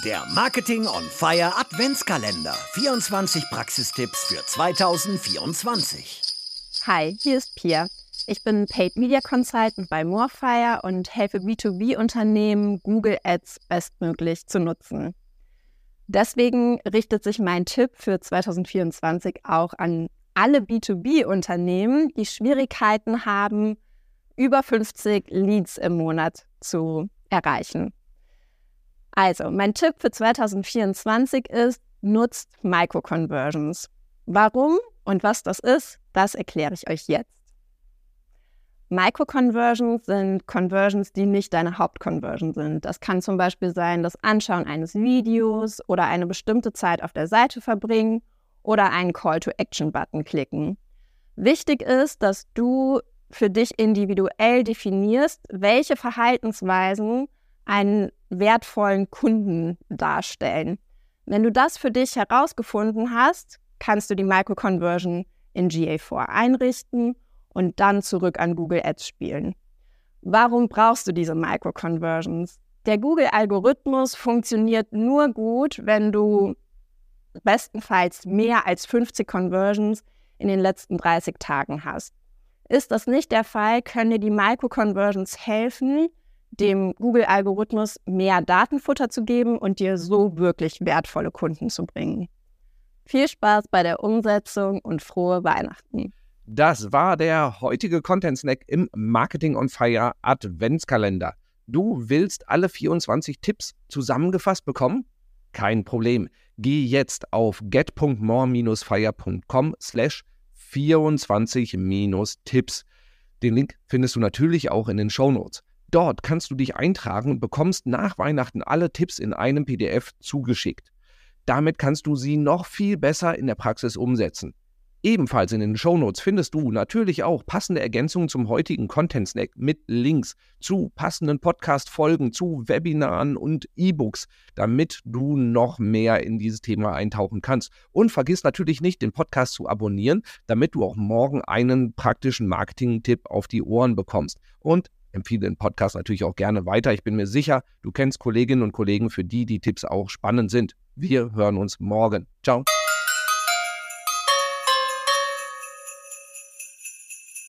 Der Marketing on Fire Adventskalender. 24 Praxistipps für 2024. Hi, hier ist Pia. Ich bin Paid Media Consultant bei Morefire und helfe B2B-Unternehmen, Google Ads bestmöglich zu nutzen. Deswegen richtet sich mein Tipp für 2024 auch an alle B2B-Unternehmen, die Schwierigkeiten haben, über 50 Leads im Monat zu erreichen. Also, mein Tipp für 2024 ist, nutzt Microconversions. Warum und was das ist, das erkläre ich euch jetzt. Microconversions sind Conversions, die nicht deine Hauptconversion sind. Das kann zum Beispiel sein, das Anschauen eines Videos oder eine bestimmte Zeit auf der Seite verbringen oder einen Call-to-Action-Button klicken. Wichtig ist, dass du für dich individuell definierst, welche Verhaltensweisen einen wertvollen Kunden darstellen. Wenn du das für dich herausgefunden hast, kannst du die Microconversion in GA4 einrichten und dann zurück an Google Ads spielen. Warum brauchst du diese Microconversions? Der Google-Algorithmus funktioniert nur gut, wenn du bestenfalls mehr als 50 Conversions in den letzten 30 Tagen hast. Ist das nicht der Fall, können dir die Microconversions helfen, dem Google-Algorithmus mehr Datenfutter zu geben und dir so wirklich wertvolle Kunden zu bringen. Viel Spaß bei der Umsetzung und frohe Weihnachten. Das war der heutige Content Snack im Marketing on Fire Adventskalender. Du willst alle 24 Tipps zusammengefasst bekommen? Kein Problem. Geh jetzt auf get.more-fire.com slash 24-Tipps. Den Link findest du natürlich auch in den Show Notes. Dort kannst du dich eintragen und bekommst nach Weihnachten alle Tipps in einem PDF zugeschickt. Damit kannst du sie noch viel besser in der Praxis umsetzen. Ebenfalls in den Shownotes findest du natürlich auch passende Ergänzungen zum heutigen Content Snack mit Links zu passenden Podcast-Folgen, zu Webinaren und E-Books, damit du noch mehr in dieses Thema eintauchen kannst. Und vergiss natürlich nicht, den Podcast zu abonnieren, damit du auch morgen einen praktischen Marketing-Tipp auf die Ohren bekommst. Und empfehle den Podcast natürlich auch gerne weiter. Ich bin mir sicher, du kennst Kolleginnen und Kollegen, für die die Tipps auch spannend sind. Wir hören uns morgen. Ciao.